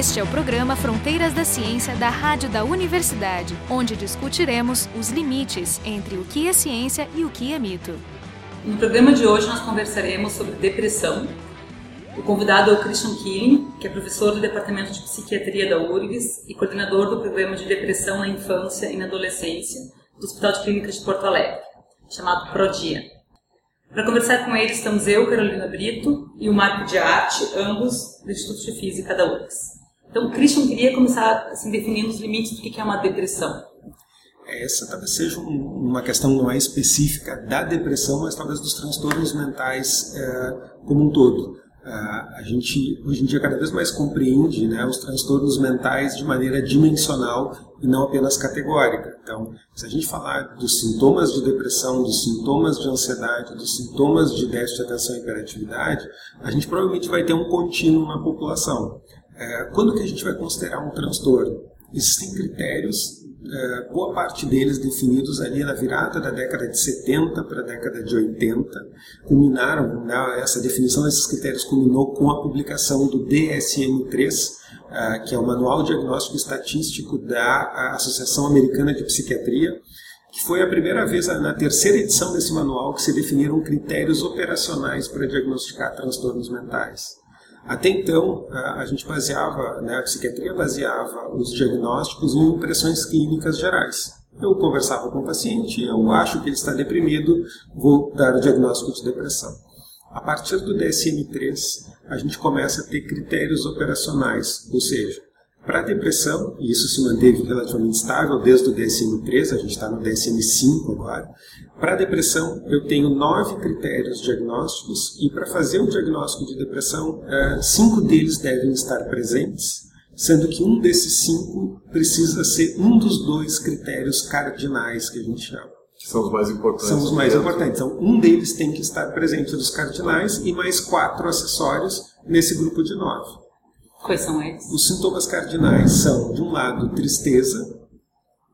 Este é o programa Fronteiras da Ciência da Rádio da Universidade, onde discutiremos os limites entre o que é ciência e o que é mito. No programa de hoje nós conversaremos sobre depressão. O convidado é o Christian Killing, que é professor do Departamento de Psiquiatria da URGS e coordenador do programa de depressão na infância e na adolescência do Hospital de Clínicas de Porto Alegre, chamado PRODIA. Para conversar com ele estamos eu, Carolina Brito, e o Marco de Arte, ambos do Instituto de Física da URGS. Então, Christian queria começar assim, definindo os limites do que é uma depressão. Essa talvez seja uma questão não é específica da depressão, mas talvez dos transtornos mentais é, como um todo. Uh, a gente hoje em dia cada vez mais compreende né, os transtornos mentais de maneira dimensional e não apenas categórica. Então, se a gente falar dos sintomas de depressão, dos sintomas de ansiedade, dos sintomas de déficit de atenção e hiperatividade, a gente provavelmente vai ter um contínuo na população. Uh, quando que a gente vai considerar um transtorno? Existem critérios é, boa parte deles definidos ali na virada da década de 70 para a década de 80, culminaram, né, essa definição desses critérios culminou com a publicação do DSM-3, é, que é o Manual Diagnóstico Estatístico da Associação Americana de Psiquiatria, que foi a primeira vez, na terceira edição desse manual, que se definiram critérios operacionais para diagnosticar transtornos mentais. Até então, a gente baseava, né, a psiquiatria baseava os diagnósticos em impressões clínicas gerais. Eu conversava com o paciente, eu acho que ele está deprimido, vou dar o diagnóstico de depressão. A partir do DSM-3, a gente começa a ter critérios operacionais, ou seja, para a depressão, e isso se manteve relativamente estável desde o DSM-3, a gente está no DSM-5 agora. Para a depressão, eu tenho nove critérios diagnósticos, e para fazer o diagnóstico de depressão, eh, cinco deles devem estar presentes, sendo que um desses cinco precisa ser um dos dois critérios cardinais que a gente chama. Que são os mais importantes. São os mais importantes. Então, um deles tem que estar presente dos cardinais e mais quatro acessórios nesse grupo de nove. Quais são eles? Os sintomas cardinais são, de um lado, tristeza,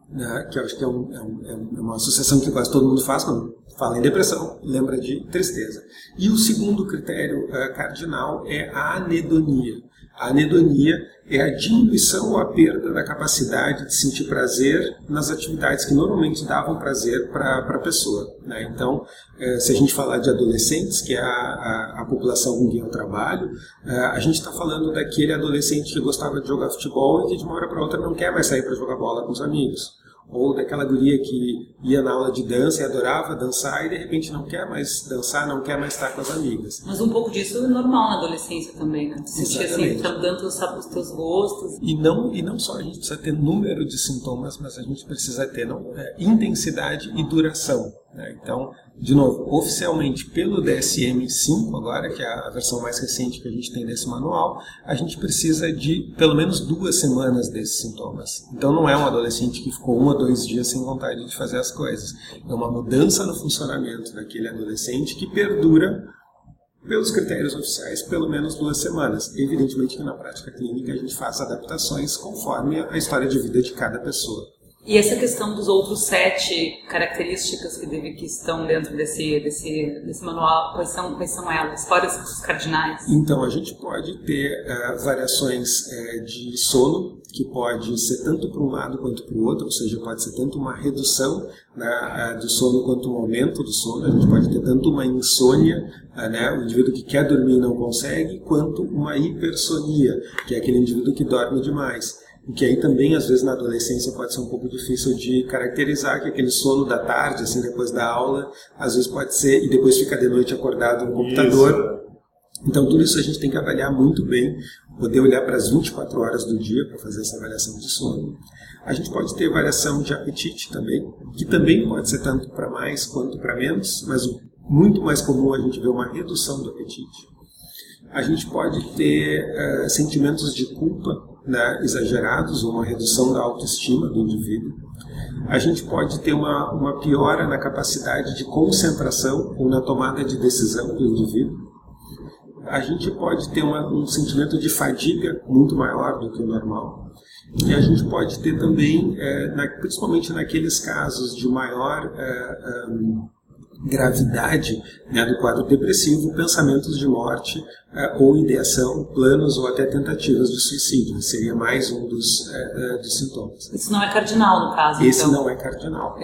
né, que eu acho que é, um, é, um, é, uma associação que quase todo mundo faz quando fala em depressão, lembra de tristeza. E o segundo critério uh, cardinal é a anedonia. A anedonia é a diminuição ou a perda da capacidade de sentir prazer nas atividades que normalmente davam prazer para a pessoa. Né? Então, eh, se a gente falar de adolescentes, que é a, a, a população com quem eu trabalho, eh, a gente está falando daquele adolescente que gostava de jogar futebol e que de uma hora para outra não quer mais sair para jogar bola com os amigos ou daquela guria que ia na aula de dança e adorava dançar e de repente não quer mais dançar, não quer mais estar com as amigas. Mas um pouco disso é normal na adolescência também, né? Sentir assim, tá mudando os, os teus gostos. E não, e não só a gente precisa ter número de sintomas, mas a gente precisa ter não, é, intensidade e duração. Né? Então, de novo, oficialmente pelo DSM-5 agora, que é a versão mais recente que a gente tem desse manual, a gente precisa de pelo menos duas semanas desses sintomas. Então não é um adolescente que ficou um ou dois dias sem vontade de fazer as coisas. É uma mudança no funcionamento daquele adolescente que perdura pelos critérios oficiais, pelo menos duas semanas. Evidentemente que na prática clínica a gente faz adaptações conforme a história de vida de cada pessoa. E essa questão dos outros sete características que, deve, que estão dentro desse, desse, desse manual, quais são, quais são elas? Quais os cardinais? Então, a gente pode ter uh, variações uh, de sono, que pode ser tanto para um lado quanto para o outro, ou seja, pode ser tanto uma redução uh, do sono quanto um aumento do sono. A gente pode ter tanto uma insônia, né, o indivíduo que quer dormir e não consegue, quanto uma hipersonia, que é aquele indivíduo que dorme demais o que aí também às vezes na adolescência pode ser um pouco difícil de caracterizar, que aquele sono da tarde, assim, depois da aula, às vezes pode ser, e depois fica de noite acordado no computador. Isso. Então tudo isso a gente tem que avaliar muito bem, poder olhar para as 24 horas do dia para fazer essa avaliação de sono. A gente pode ter variação de apetite também, que também pode ser tanto para mais quanto para menos, mas muito mais comum a gente ver uma redução do apetite. A gente pode ter uh, sentimentos de culpa né, exagerados ou uma redução da autoestima do indivíduo. A gente pode ter uma, uma piora na capacidade de concentração ou na tomada de decisão do indivíduo. A gente pode ter uma, um sentimento de fadiga muito maior do que o normal. E a gente pode ter também, é, na, principalmente naqueles casos de maior é, gravidade né, do quadro depressivo, pensamentos de morte uh, ou ideação, planos ou até tentativas de suicídio. Seria mais um dos, uh, dos sintomas. Isso não é cardinal, no caso. Esse então. não é cardinal.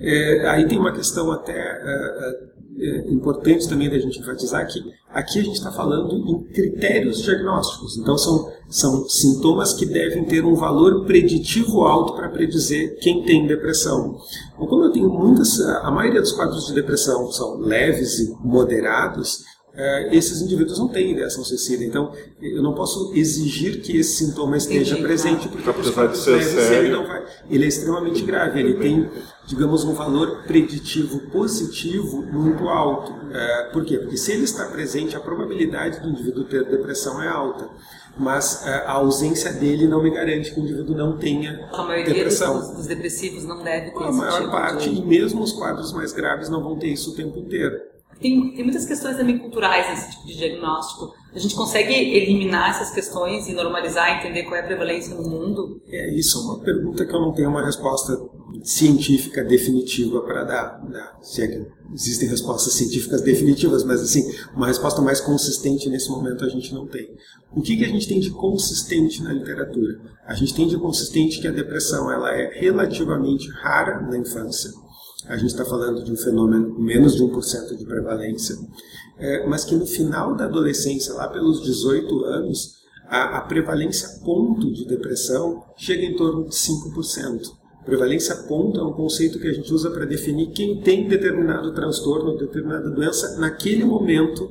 É, aí tem uma questão até uh, importante também da gente enfatizar que aqui a gente está falando em critérios diagnósticos. Então, são, são sintomas que devem ter um valor preditivo alto para predizer quem tem depressão. Então, como eu tenho muitas, a maioria dos quadros de depressão são leves e moderados, Uh, esses indivíduos não têm ideação suicida. Então, eu não posso exigir que esse sintoma esteja Entendi, presente, porque para os quadros leves ele, não vai, ele é extremamente grave. Ele tem, digamos, um valor preditivo positivo muito alto. Uh, por quê? Porque se ele está presente, a probabilidade do indivíduo ter depressão é alta. Mas uh, a ausência dele não me garante que o indivíduo não tenha a maioria depressão. Dos, dos depressivos não deve ter A maior tipo parte, de... e mesmo os quadros mais graves não vão ter isso o tempo inteiro. Tem, tem muitas questões também culturais nesse tipo de diagnóstico. A gente consegue eliminar essas questões e normalizar, entender qual é a prevalência no mundo? É, isso é uma pergunta que eu não tenho uma resposta científica definitiva para dar. Né? Se é que existem respostas científicas definitivas, mas assim, uma resposta mais consistente nesse momento a gente não tem. O que, que a gente tem de consistente na literatura? A gente tem de consistente que a depressão ela é relativamente rara na infância a gente está falando de um fenômeno com menos de 1% de prevalência, é, mas que no final da adolescência, lá pelos 18 anos, a, a prevalência ponto de depressão chega em torno de 5%. Prevalência ponto é um conceito que a gente usa para definir quem tem determinado transtorno, determinada doença naquele momento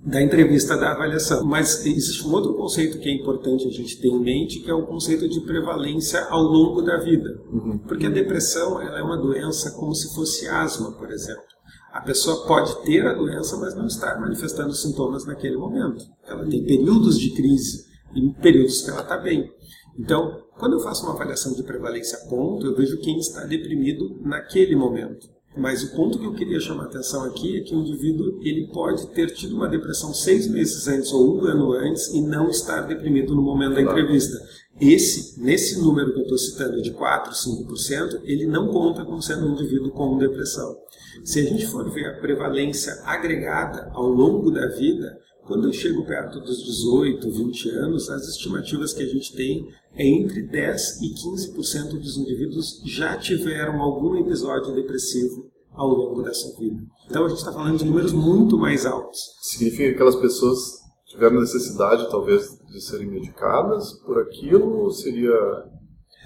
da entrevista da avaliação. Mas existe um outro conceito que é importante a gente ter em mente, que é o conceito de prevalência ao longo da vida. Uhum. Porque a depressão ela é uma doença como se fosse asma, por exemplo. A pessoa pode ter a doença, mas não estar manifestando sintomas naquele momento. Ela tem períodos de crise e períodos que ela está bem. Então, quando eu faço uma avaliação de prevalência ponto, eu vejo quem está deprimido naquele momento. Mas o ponto que eu queria chamar a atenção aqui é que o indivíduo ele pode ter tido uma depressão seis meses antes ou um ano antes e não estar deprimido no momento da entrevista. Esse, nesse número que eu estou citando de 4, 5%, ele não conta como sendo um indivíduo com depressão. Se a gente for ver a prevalência agregada ao longo da vida, quando eu chego perto dos 18, 20 anos, as estimativas que a gente tem entre 10 e 15% dos indivíduos já tiveram algum episódio depressivo ao longo dessa vida. Então a gente está falando de números muito mais altos. Significa que aquelas pessoas tiveram necessidade, talvez, de serem medicadas por aquilo, ou seria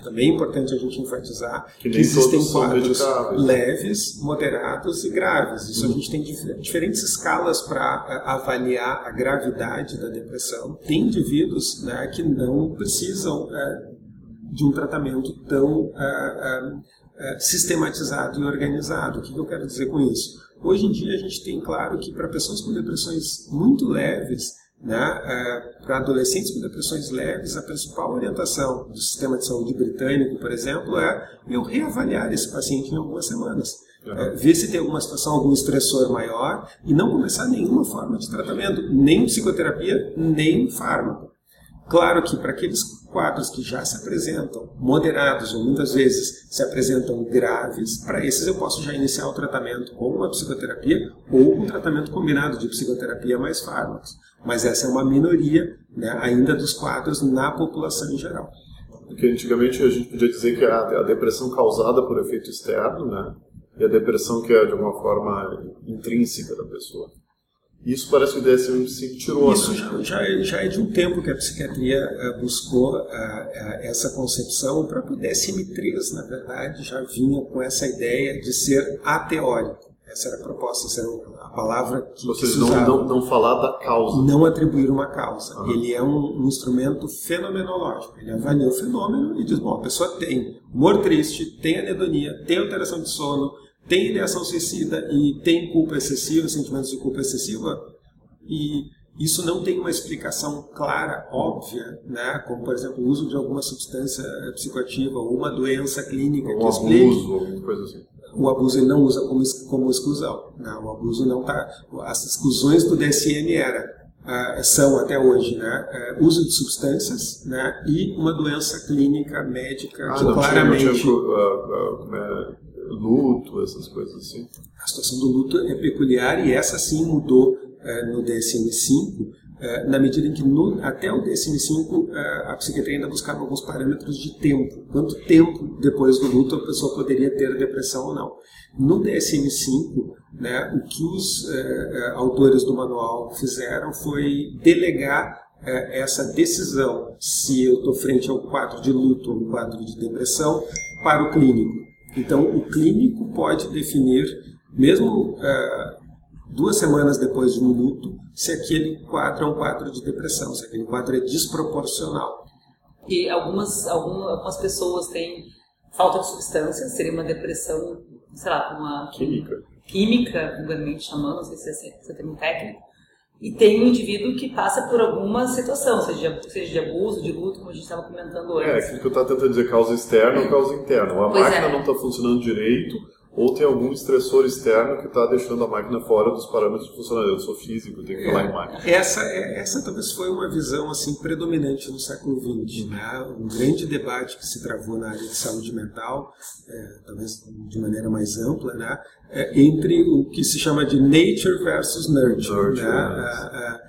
também é importante a gente enfatizar que, que existem quadros leves, moderados e graves. Isso a gente tem diferentes escalas para eh, avaliar a gravidade da depressão. Tem indivíduos né, que não precisam é, de um tratamento tão é, sistematizado e organizado. O que eu quero dizer com isso? Hoje em dia a gente tem claro que para pessoas com depressões muito leves, né, é, para adolescentes com depressões leves, a principal orientação do sistema de saúde britânico, por exemplo, é eu reavaliar esse paciente em algumas semanas. Uhum. É, ver se tem alguma situação, algum estressor maior e não começar nenhuma forma de tratamento, nem psicoterapia, nem fármaco. Claro que para aqueles quadros que já se apresentam moderados ou muitas vezes se apresentam graves, para esses eu posso já iniciar o tratamento com uma psicoterapia ou um tratamento combinado de psicoterapia mais fármacos. Mas essa é uma minoria né, ainda dos quadros na população em geral. Porque antigamente a gente podia dizer que a, a depressão causada por efeito externo, né, e a depressão que é de uma forma intrínseca da pessoa. Isso parece que o DSM se tirou. Isso né? já, já, já, é de um tempo que a psiquiatria uh, buscou uh, uh, essa concepção. O próprio DSM-3, na verdade, já vinha com essa ideia de ser ateórico. Essa era a proposta, essa era a palavra que, Ou seja, que não, não, não, falar da causa. Não atribuir uma causa. Ele é um, um, instrumento fenomenológico. Ele avalia o fenômeno e diz, bom, a pessoa tem humor triste, tem anedonia, tem alteração de sono, tem ideação suicida e tem culpa excessiva, sentimentos de culpa excessiva, e isso não tem uma explicação clara, óbvia, né? como, por exemplo, o uso de alguma substância psicoativa ou uma doença clínica um que explique. abuso, alguma coisa assim. O abuso ele não usa como, como exclusão. Né? O abuso não está. As exclusões do DSM era Uh, são até hoje né, uh, uso de substâncias né, e uma doença clínica médica ah, que claramente tinha, não tinha, uh, luto, essas coisas assim? A situação do luto é peculiar e essa sim mudou uh, no DSM-5, uh, na medida em que no, até o DSM-5 uh, a psiquiatria ainda buscava alguns parâmetros de tempo. Quanto tempo depois do luto a pessoa poderia ter depressão ou não. No DSM-5, né, o que os autores do manual fizeram foi delegar essa decisão se eu estou frente ao quadro de luto ou um quadro de depressão para o clínico. Então, o clínico pode definir, mesmo uh, duas semanas depois de um luto, se aquele quadro é um quadro de depressão, se aquele quadro é desproporcional. E algumas, algumas pessoas têm falta de substância, seria uma depressão, sei lá, uma química, química, vulgarmente chamando, não sei se é, se é termo técnico, e tem um indivíduo que passa por alguma situação, seja de, seja de abuso, de luto, como a gente estava comentando é, antes. É, aquilo que eu estava tentando dizer, causa externa ou causa interna. A pois máquina é. não está funcionando direito, ou tem algum estressor externo que está deixando a máquina fora dos parâmetros de funcionamento. Eu sou físico, tenho que falar em máquina. Essa, é, essa talvez foi uma visão assim predominante no século XX. Né? Um grande debate que se travou na área de saúde mental, é, talvez de maneira mais ampla, né? É, entre o que se chama de nature versus nurture. nurture né? É, é,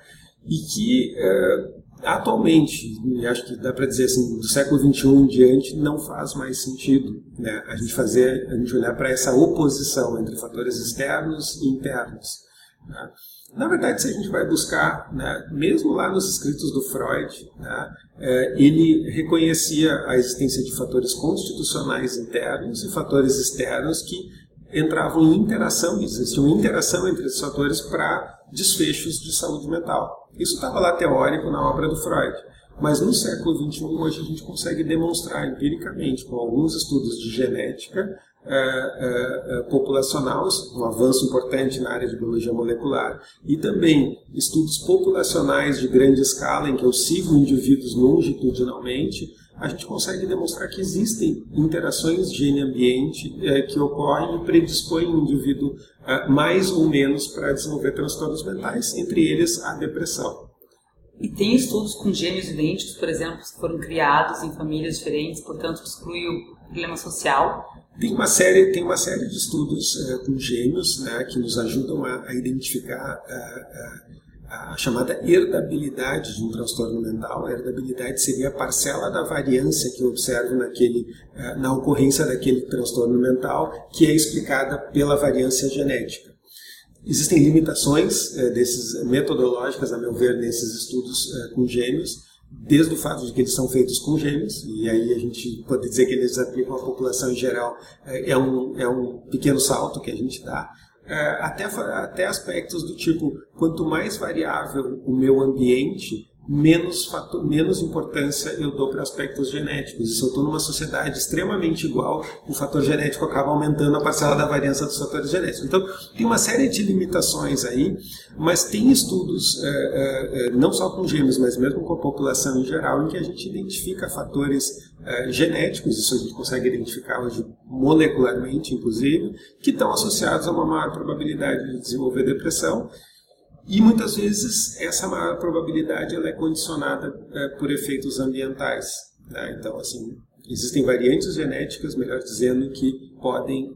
e que atualmente, acho que dá para dizer assim, do século XXI em diante, não faz mais sentido né, a gente fazer, a gente olhar para essa oposição entre fatores externos e internos. Né. Na verdade, se a gente vai buscar, né, mesmo lá nos escritos do Freud, né, é, ele reconhecia a existência de fatores constitucionais internos e fatores externos que entravam em interação, existia uma interação entre esses fatores para desfechos de saúde mental. Isso estava lá teórico na obra do Freud. Mas no século XXI, hoje a gente consegue demonstrar empiricamente, com alguns estudos de genética é, é, é, populacional, um avanço importante na área de biologia molecular, e também estudos populacionais de grande escala, em que eu sigo indivíduos longitudinalmente, a gente consegue demonstrar que existem interações gene-ambiente é, que ocorrem e predispõem o indivíduo é, mais ou menos para desenvolver transtornos mentais, entre eles a depressão. E tem estudos com gêmeos idênticos, por exemplo, que foram criados em famílias diferentes, portanto exclui o problema social. Tem uma série, tem uma série de estudos uh, com gêmeos né, que nos ajudam a, a identificar a chamada herdabilidade de um transtorno mental. A herdabilidade seria a parcela da variância que eu observo naquele, eh, na ocorrência daquele transtorno mental, que é explicada pela variância genética. Existem limitações eh, desses metodológicas, a meu ver, nesses estudos eh, com gêmeos, desde o fato de que eles são feitos com gêmeos, e aí a gente pode dizer que eles aplicam à população em geral, é um, é um pequeno salto que a gente dá, até, até aspectos do tipo, quanto mais variável o meu ambiente, menos, fator, menos importância eu dou para aspectos genéticos. E se eu estou numa sociedade extremamente igual, o fator genético acaba aumentando a parcela da variância dos fatores genéticos. Então, tem uma série de limitações aí, mas tem estudos, é, é, não só com gêmeos, mas mesmo com a população em geral, em que a gente identifica fatores genéticos, isso a gente consegue identificar hoje molecularmente, inclusive, que estão associados a uma maior probabilidade de desenvolver depressão. E muitas vezes essa maior probabilidade ela é condicionada é, por efeitos ambientais. Né? Então, assim, existem variantes genéticas, melhor dizendo, que podem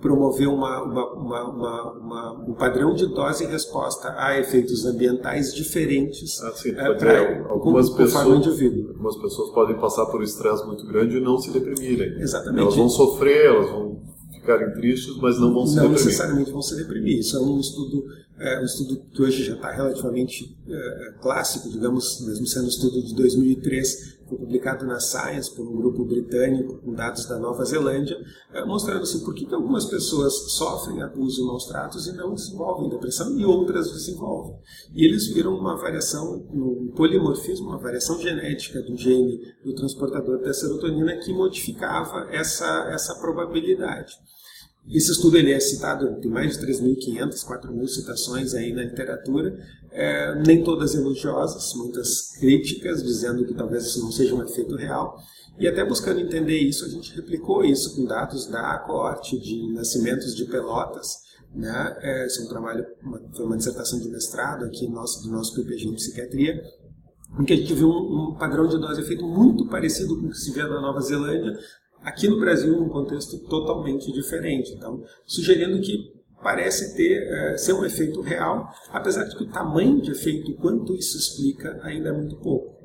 promover uma, uma, uma, um padrão de dose e resposta a efeitos ambientais diferentes ah, sim, é, para algumas pessoas, indivíduo. Algumas pessoas podem passar por um estresse muito grande e não se deprimirem. Exatamente. Elas vão sofrer, elas vão ficarem tristes, mas não vão se não deprimir. Não necessariamente vão se deprimir. Isso é um estudo é um estudo que hoje já está relativamente é, clássico, digamos, mesmo sendo um estudo de 2003, foi publicado na Science por um grupo britânico com dados da Nova Zelândia, é, mostrando assim, por que, que algumas pessoas sofrem abuso e maus tratos e não desenvolvem depressão e outras desenvolvem. E eles viram uma variação, um polimorfismo, uma variação genética do gene do transportador da serotonina que modificava essa, essa probabilidade. Esse estudo ele é citado, tem mais de 3.500, 4.000 citações aí na literatura, é, nem todas elogiosas, muitas críticas, dizendo que talvez isso não seja um efeito real. E até buscando entender isso, a gente replicou isso com dados da coorte de nascimentos de Pelotas, né? É, esse é um trabalho, uma, foi uma dissertação de mestrado aqui nosso, do nosso PPG em psiquiatria, em que a gente viu um, um padrão de dose efeito muito parecido com o que se vê na Nova Zelândia, Aqui no Brasil, um contexto totalmente diferente. Então, sugerindo que parece ter uh, ser um efeito real, apesar de que o tamanho de efeito, quanto isso explica, ainda é muito pouco.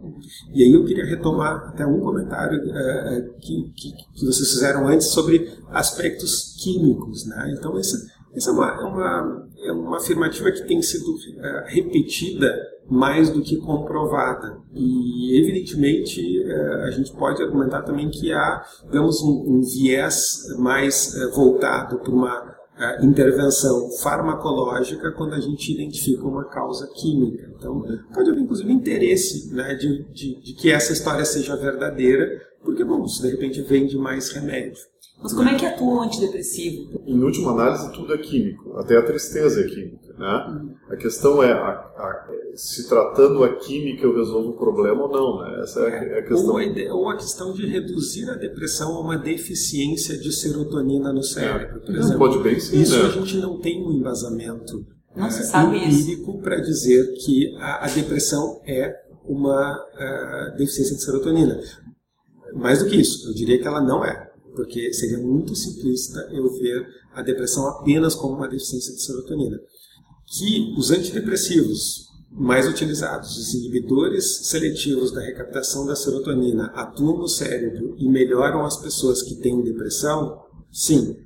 E aí eu queria retomar até um comentário uh, que, que, que, vocês fizeram antes sobre aspectos químicos. Né? Então, essa, essa é, uma, é, uma, é uma afirmativa que tem sido uh, repetida mais do que comprovada. E, evidentemente, a gente pode argumentar também que há, digamos, um, viés mais voltado para uma intervenção farmacológica quando a gente identifica uma causa química. Então, pode haver, inclusive, interesse né, de, de, de, que essa história seja verdadeira, porque, bom, isso de repente vende mais remédio. Mas como é que atua o antidepressivo? Em última análise, tudo é químico, até a tristeza é química. Né? Uhum. A questão é, a, a, se tratando a química eu resolvo o problema ou não. Né? Essa é, é a questão. Ou a, ideia, ou a, questão de reduzir a depressão a uma deficiência de serotonina no cérebro, por exemplo. Pode bem sim, Isso né? a gente não tem um embasamento não se sabe empírico para dizer que a, a, depressão é uma uh, deficiência de serotonina. Mais do que isso, eu diria que ela não é porque seria muito simplista eu ver a depressão apenas como uma deficiência de serotonina. Que os antidepressivos mais utilizados, os inibidores seletivos da recaptação da serotonina, atuam no cérebro e melhoram as pessoas que têm depressão, sim.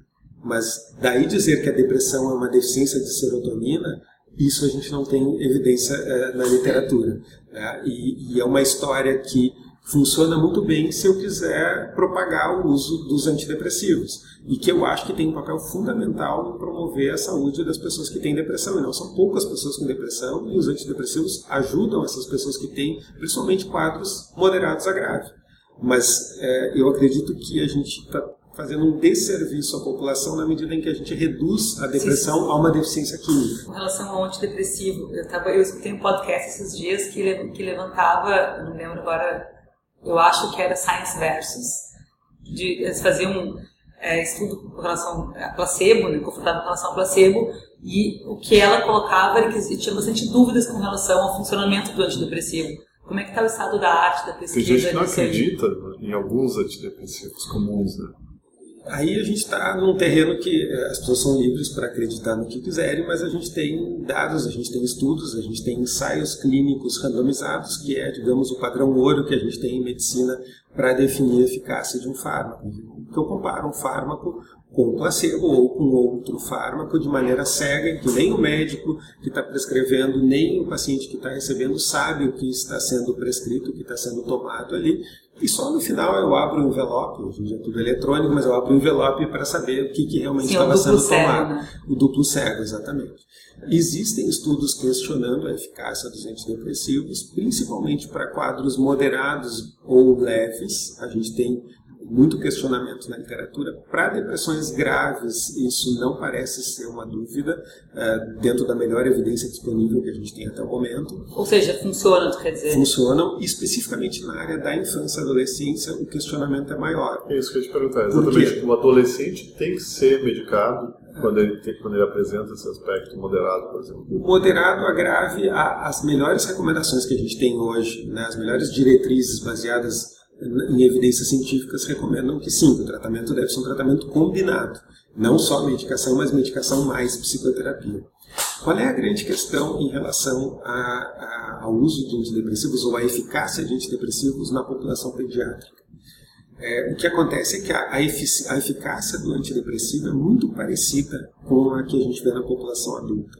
Mas daí dizer que a depressão é uma deficiência de serotonina, isso a gente não tem evidência é, na literatura. É, e, e é uma história que funciona muito bem se eu quiser propagar o uso dos antidepressivos. E que eu acho que tem um papel fundamental em promover a saúde das pessoas que têm depressão. E não são poucas pessoas com depressão, e os antidepressivos ajudam essas pessoas que têm, principalmente quadros moderados a grave. Mas é, eu acredito que a gente está fazendo um desserviço à população na medida em que a gente reduz a depressão sim, sim. a uma deficiência química. Com relação ao antidepressivo, eu, tava, eu escutei um podcast esses dias que, que levantava, não lembro agora eu acho que era Science Versus. De, eles faziam é, estudo com relação a placebo, né, confortável com relação ao placebo, e o que ela colocava era que tinha bastante dúvidas com relação ao funcionamento do antidepressivo. Como é que está o estado da arte da pesquisa? Tem gente que não acredita em alguns antidepressivos comuns, né? Aí a gente está num terreno que eh, as pessoas são livres para acreditar no que quiserem, mas a gente tem dados, a gente tem estudos, a gente tem ensaios clínicos randomizados, que é, digamos, o padrão ouro que a gente tem em medicina para definir a eficácia de um fármaco. Que eu comparo um fármaco com placebo ou com outro fármaco de maneira cega, que nem o médico que está prescrevendo, nem o paciente que está recebendo sabe o que está sendo prescrito, o que está sendo tomado ali. E só no final eu abro o envelope, hoje em dia é tudo eletrônico, mas eu abro o envelope para saber o que, que realmente Sim, estava sendo cego, tomado. Né? O duplo cego, exatamente. Existem estudos questionando a eficácia dos antidepressivos, principalmente para quadros moderados ou leves. A gente tem muito questionamento na literatura. Para depressões graves, isso não parece ser uma dúvida, uh, dentro da melhor evidência disponível que a gente tem até o momento. Ou seja, funcionam, quer dizer? Funcionam, e especificamente na área da infância e adolescência, o questionamento é maior. É isso que eu ia te perguntar, exatamente. O adolescente tem que ser medicado quando ele, tem, quando ele apresenta esse aspecto moderado, por exemplo? O moderado a grave, as melhores recomendações que a gente tem hoje, né, as melhores diretrizes baseadas em evidências científicas recomendam que sim, o tratamento deve ser um tratamento combinado, não só medicação, mas medicação mais psicoterapia. Qual é a grande questão em relação ao uso de antidepressivos ou à eficácia de antidepressivos na população pediátrica? É, o que acontece é que a, a, efic a eficácia do antidepressivo é muito parecida com a que a gente vê na população adulta.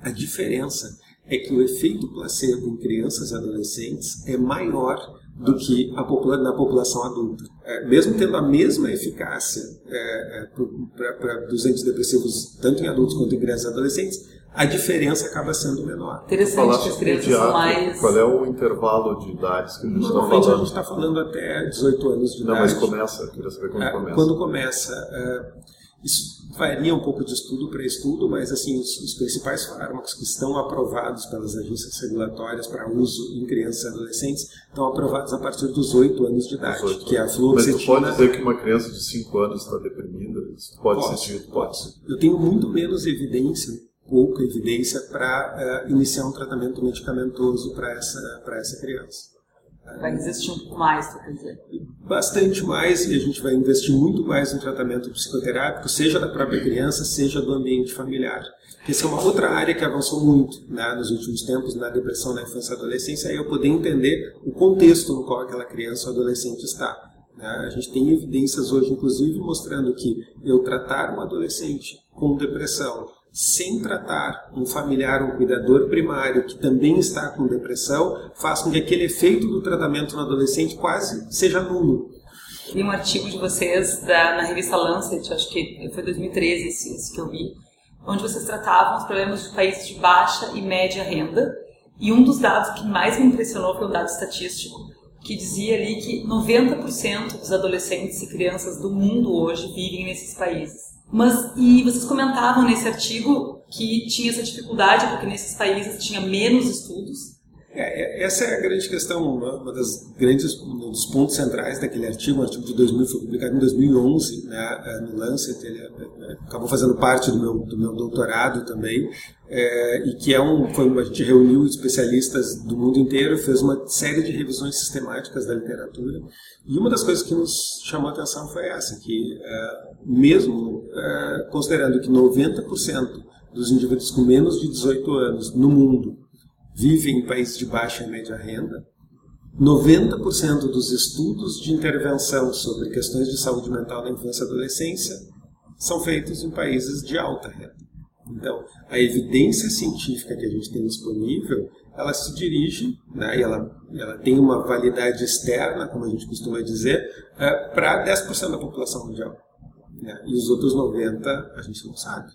A diferença é que o efeito placebo em crianças e adolescentes é maior do que a popula na população adulta. É, mesmo tendo a mesma eficácia é, é, dos antidepressivos, tanto em adultos quanto em crianças e adolescentes, a diferença acaba sendo menor. Interessante que as crianças mais... Qual é o intervalo de idades que a gente está falando? Normalmente a gente está falando até 18 anos de Não, idade. Não, mas começa, queria saber quando é, começa. Quando começa. Isso varia um pouco de estudo para estudo, mas assim os, os, principais fármacos que estão aprovados pelas agências regulatórias para uso em crianças e adolescentes estão aprovados a partir dos 8 anos de idade, 8 que é a fluoxetina. Mas tu pode dizer que uma criança de 5 anos está deprimida? Isso pode, pode ser dito? Pode. Eu tenho muito menos evidência, pouca evidência, para uh, iniciar um tratamento medicamentoso para essa, essa criança. Vai resistir um pouco mais, quer dizer? Bastante mais, e a gente vai investir muito mais no tratamento psicoterápico, seja da própria criança, seja do ambiente familiar. Essa é uma outra área que avançou muito né, nos últimos tempos na depressão na infância e adolescência, é eu poder entender o contexto no qual aquela criança ou adolescente está. Né? A gente tem evidências hoje, inclusive, mostrando que eu tratar um adolescente com depressão sem tratar um familiar, um cuidador primário que também está com depressão, faz com que aquele efeito do tratamento no adolescente quase seja nulo. Li um artigo de vocês da, na revista Lancet, acho que foi 2013 esse, esse que eu vi, onde vocês tratavam os problemas de países de baixa e média renda. E um dos dados que mais me impressionou foi um dado estatístico, que dizia ali que 90% dos adolescentes e crianças do mundo hoje vivem nesses países. Mas, e vocês comentavam nesse artigo que tinha essa dificuldade porque nesses países tinha menos estudos. É, é essa é a grande questão, uma das grandes um dos pontos centrais daquele artigo, um artigo de 2000, foi publicado em 2011 né, é, no Lancet, ele é, acabou fazendo parte do meu, do meu doutorado também, é, e que é um, foi, a gente reuniu especialistas do mundo inteiro, fez uma série de revisões sistemáticas da literatura, e uma das coisas que nos chamou a atenção foi essa, que é, mesmo considerando que 90% dos indivíduos com menos de 18 anos no mundo vivem em países de baixa e média renda, 90% dos estudos de intervenção sobre questões de saúde mental na infância e adolescência são feitos em países de alta renda. Então, a evidência científica que a gente tem disponível, ela se dirige, né, e ela, ela tem uma validade externa, como a gente costuma dizer, é, para 10% da população mundial. Né? E os outros 90% a gente não sabe.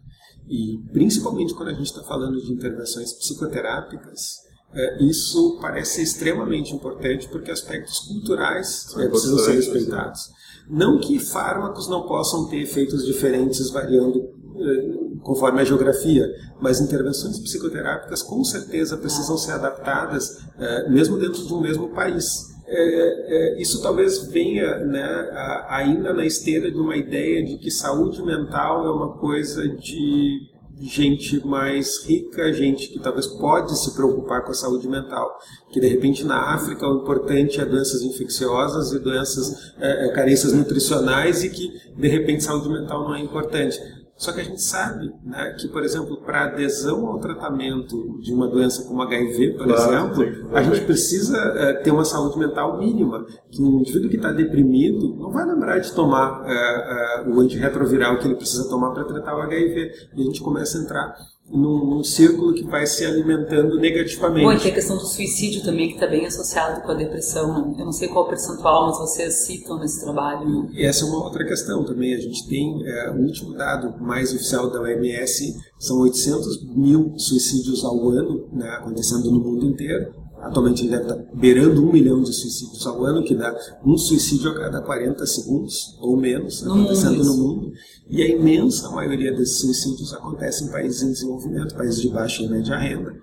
E principalmente quando a gente está falando de intervenções psicoterápicas, é, isso parece ser extremamente importante porque aspectos culturais é, precisam ser respeitados. Não que fármacos não possam ter efeitos diferentes variando é, conforme a geografia, mas intervenções psicoterápicas com certeza precisam ser adaptadas é, mesmo dentro de um mesmo país. É, é, isso talvez venha né, a, ainda na esteira de uma ideia de que saúde mental é uma coisa de gente mais rica, gente que talvez pode se preocupar com a saúde mental, que de repente na África o importante é doenças infecciosas e doenças, é, é carências nutricionais e que de repente saúde mental não é importante. Só que a gente sabe né, que, por exemplo, para adesão ao tratamento de uma doença como HIV, por claro, exemplo, a gente precisa uh, ter uma saúde mental mínima. Que um indivíduo que está deprimido não vai lembrar de tomar uh, uh, o antirretroviral que ele precisa tomar para tratar o HIV. E a gente começa a entrar num, num, círculo que vai se alimentando negativamente. Bom, e tem a questão do suicídio também, que está bem associado com a depressão. Né? Eu não sei qual percentual, mas vocês citam nesse trabalho. E essa é uma outra questão também. A gente tem é, o último dado mais oficial da OMS, são 800 mil suicídios ao ano né, acontecendo no mundo inteiro. Atualmente ele deve estar beirando um milhão de suicídios ao ano, que dá um suicídio a cada 40 segundos ou menos no acontecendo mundo, no mundo. E a imensa maioria desses suicídios acontece em países em desenvolvimento, países de baixa e média renda.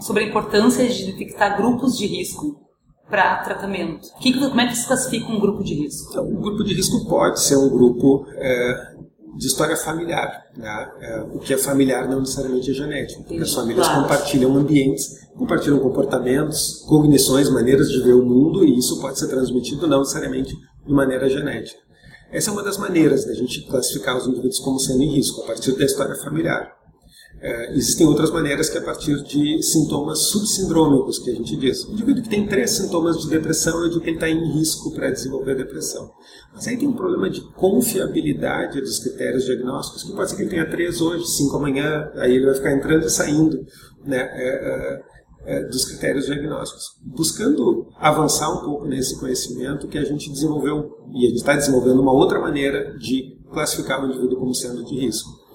Sobre a importância de detectar grupos de risco para tratamento. como é que se classifica um grupo de risco? Então, um grupo de risco pode ser um grupo é, de história familiar. Né? É, o que é familiar não necessariamente é genético, porque as famílias claro. compartilham ambientes, compartilham comportamentos, cognições, maneiras de ver o mundo, e isso pode ser transmitido não necessariamente de maneira genética. Essa é uma das maneiras da gente classificar os indivíduos como sendo em risco, a partir da história familiar. É, existem outras maneiras que é a partir de sintomas subsindrômicos, que a gente diz. O indivíduo que tem três sintomas de depressão, eu digo que ele está em risco para desenvolver depressão. Mas aí tem um problema de confiabilidade dos critérios diagnósticos, que pode ser que ele tenha três hoje, cinco amanhã, aí ele vai ficar entrando e saindo né, é, é, é dos critérios diagnósticos. Buscando avançar um pouco nesse conhecimento que a gente desenvolveu, e a gente está desenvolvendo uma outra maneira de classificar o indivíduo como sendo de risco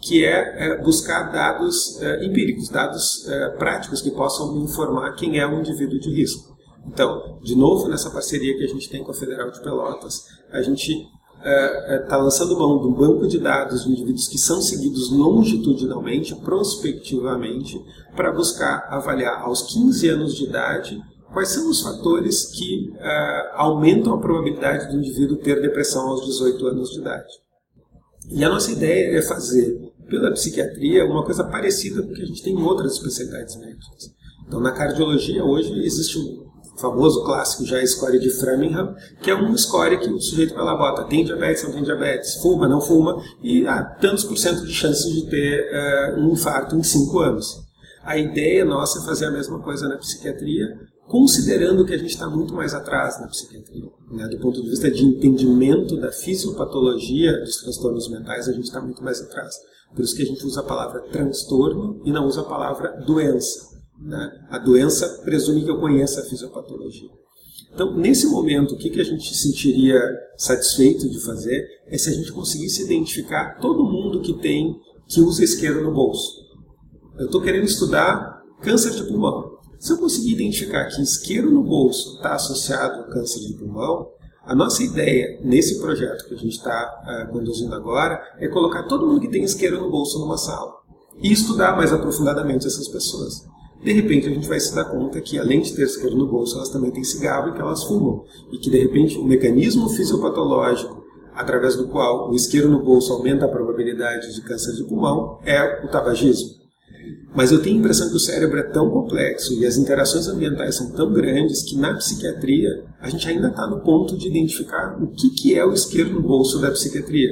que é, é buscar dados é, empíricos, dados é, práticos que possam informar quem é um indivíduo de risco. Então, de novo, nessa parceria que a gente tem com a Federal de Pelotas, a gente está lançando mão de um banco de dados de indivíduos que são seguidos longitudinalmente, prospectivamente, para buscar avaliar aos 15 anos de idade quais são os fatores que aumentam a probabilidade do indivíduo ter depressão aos 18 anos de idade. E a nossa ideia é fazer pela psiquiatria uma coisa parecida com o que a gente tem em outras especialidades médicas. Então, na cardiologia, hoje existe um famoso, clássico já score de Framingham, que é um score que o sujeito vai lá bota tem diabetes, não tem diabetes, fuma, não fuma, e há tantos por cento de chances de ter uh, um infarto em 5 anos. A ideia nossa é fazer a mesma coisa na psiquiatria, considerando que a gente está muito mais atrás na psiquiatria. Né? Do ponto de vista de entendimento da fisiopatologia dos transtornos mentais, a gente está muito mais atrás. Por isso que a gente usa a palavra transtorno e não usa a palavra doença. Né? A doença presume que eu conheça a fisiopatologia. Então, nesse momento, o que, que a gente sentiria satisfeito de fazer é se a gente conseguisse identificar todo mundo que tem, que usa isqueiro no bolso. Eu estou querendo estudar câncer de pulmão. Se eu conseguir identificar que isqueiro no bolso está associado ao câncer de pulmão, a nossa ideia nesse projeto que a gente está uh, eh, conduzindo agora é colocar todo mundo que tem isqueiro no bolso numa sala e estudar mais aprofundadamente essas pessoas. De repente a gente vai se dar conta que além de ter isqueiro no bolso, elas também têm cigarro e que elas fumam. E que de repente o mecanismo fisiopatológico através do qual o isqueiro no bolso aumenta a probabilidade de câncer de pulmão é o tabagismo. Mas eu tenho a impressão que o cérebro é tão complexo e as interações ambientais são tão grandes que na psiquiatria a gente ainda está no ponto de identificar o que, que é o isqueiro no bolso da psiquiatria.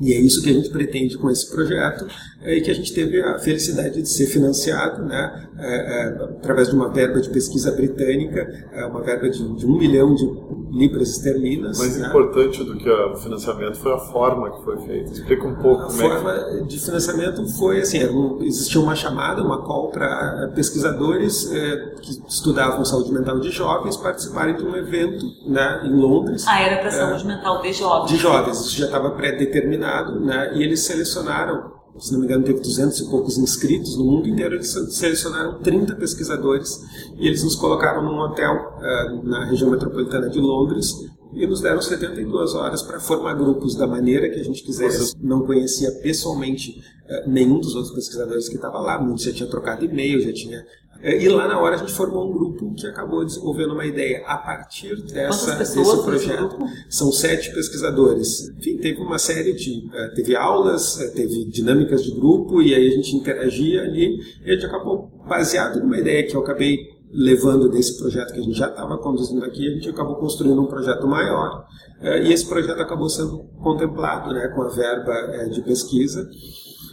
E é isso que a gente pretende com esse projeto é, e que a gente teve a felicidade de ser financiado né, através de uma verba de pesquisa britânica, é, uma verba de, de, um milhão de libras esterlinas. Mais né? importante do que o financiamento foi a forma que foi feita. Explica um pouco a como forma é que... de financiamento foi assim, um, existia uma chamada, uma call para pesquisadores é, que estudavam saúde mental de jovens participarem de um evento né, em Londres. Ah, era para saúde mental de jovens. De jovens, isso já estava pré-determinado, né, e eles selecionaram se não me engano, teve 200 e poucos inscritos no mundo inteiro. Eles selecionaram 30 pesquisadores e eles nos colocaram num hotel uh, na região metropolitana de Londres e nos deram 72 horas para formar grupos da maneira que a gente quisesse. Não conhecia pessoalmente uh, nenhum dos outros pesquisadores que estava lá, muitos já tinha trocado e-mail, já tinha e lá na hora a gente formou um grupo que acabou desenvolvendo uma ideia a partir dessa, desse projeto. São sete pesquisadores. Enfim, teve uma série de. É, teve aulas, é, teve dinâmicas de grupo, e aí a gente interagia ali, e a gente acabou, baseado numa ideia que eu acabei levando desse projeto que a gente já estava conduzindo aqui, a gente acabou construindo um projeto maior. E esse projeto acabou sendo contemplado né, com a verba de pesquisa.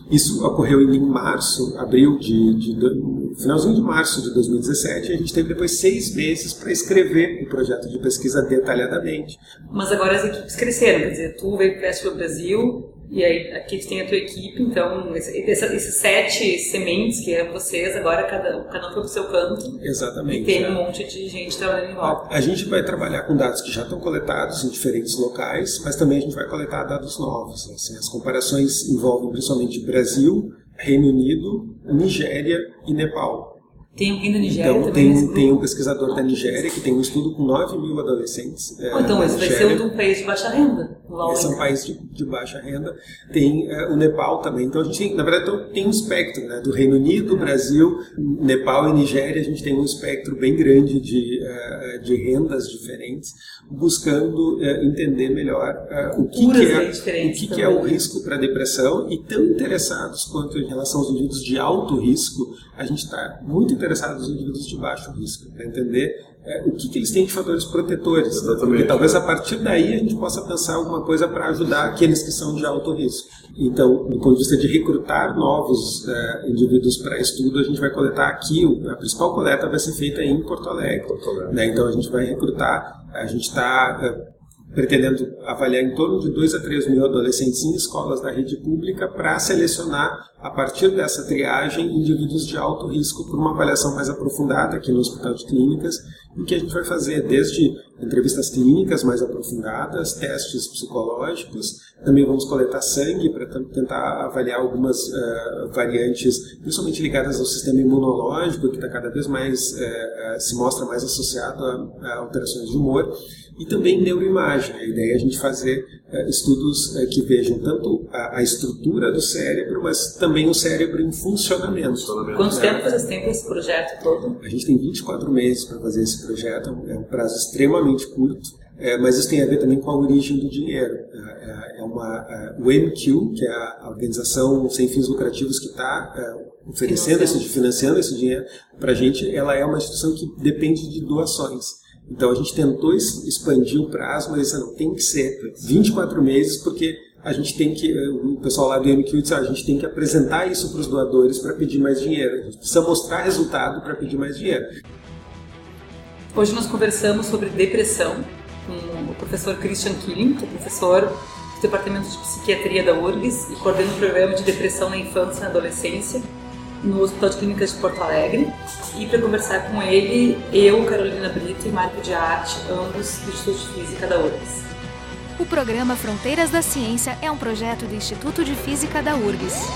Isso ocorreu em março, abril de, de, de, finalzinho de março de 2017. E a gente teve depois seis meses para escrever o projeto de pesquisa detalhadamente. Mas agora as equipes cresceram, quer dizer, tu veio para o Brasil, e aí aqui tu tem a tua equipe, então esses sete sementes que eram vocês, agora cada, cada um foi pro seu canto. Exatamente. E tem é. um monte de gente trabalhando em volta. A, a, gente vai trabalhar com dados que já estão coletados em diferentes locais, mas também a gente vai coletar dados novos. Assim, as comparações envolvem principalmente Brasil, Reino Unido, Nigéria e Nepal. Tem alguém da Nigéria então, também? Tem, tem um pesquisador da Nigéria que tem um estudo com 9 mil adolescentes. É, então, esse vai ser um país de baixa renda. Esse é um país de, de baixa renda. Tem é, o Nepal também. Então, a gente tem, na verdade, então, tem um espectro né, do Reino Unido, Brasil, Nepal e Nigéria. A gente tem um espectro bem grande de, é, de rendas diferentes, buscando é, entender melhor é, o que, que é, o, que, que é o risco para a depressão e tão interessados quanto em relação aos indivíduos de alto risco, a gente está muito interessado interessado nos indivíduos de baixo risco, para entender é, o que, que, eles têm de fatores protetores. Exatamente. Porque talvez a partir daí a gente possa pensar alguma coisa para ajudar aqueles que são de alto risco. Então, do ponto de vista de recrutar novos é, indivíduos para estudo, a gente vai coletar aqui, a principal coleta vai ser feita em Porto Alegre. Porto Alegre. Né? Então, a gente vai recrutar, a gente está é, pretendendo avaliar em torno de 2 a 3 mil adolescentes em escolas da rede pública para selecionar, a partir dessa triagem, indivíduos de alto risco por uma avaliação mais aprofundada aqui no Hospital de Clínicas, em que a gente vai fazer desde entrevistas clínicas mais aprofundadas, testes psicológicos, também vamos coletar sangue para tentar avaliar algumas uh, variantes, principalmente ligadas ao sistema imunológico, que está cada vez mais, uh, uh, se mostra mais associado a, a alterações de humor, e também neuroimagem imagem. A ideia é a gente fazer uh, estudos uh, que vejam tanto a, a, estrutura do cérebro, mas também o cérebro em funcionamento. funcionamento. Quanto né? tempo vocês têm para esse projeto todo? A gente tem 24 meses para fazer esse projeto, é um prazo extremamente curto. É, mas isso tem a ver também com a origem do dinheiro. É, é, uma, é, o MQ, que é a organização sem fins lucrativos que está oferecendo esse, financiando esse dinheiro para a gente, ela é uma instituição que depende de doações. Então a gente tentou expandir o prazo, mas não tem que ser 24 meses, porque a gente tem que, o pessoal lá do MQ disse, ah, a gente tem que apresentar isso para os doadores para pedir mais dinheiro. A gente precisa mostrar resultado para pedir mais dinheiro. Hoje nós conversamos sobre depressão com o professor Christian Killing, que é professor do Departamento de Psiquiatria da URGS e coordena o programa de depressão na infância e na adolescência no Hospital de Clínicas de Porto Alegre. E para conversar com ele, eu, Carolina Brito e Marco de Arte, ambos do Instituto de Física da URGS. O programa Fronteiras da Ciência é um projeto do Instituto de Física da URGS.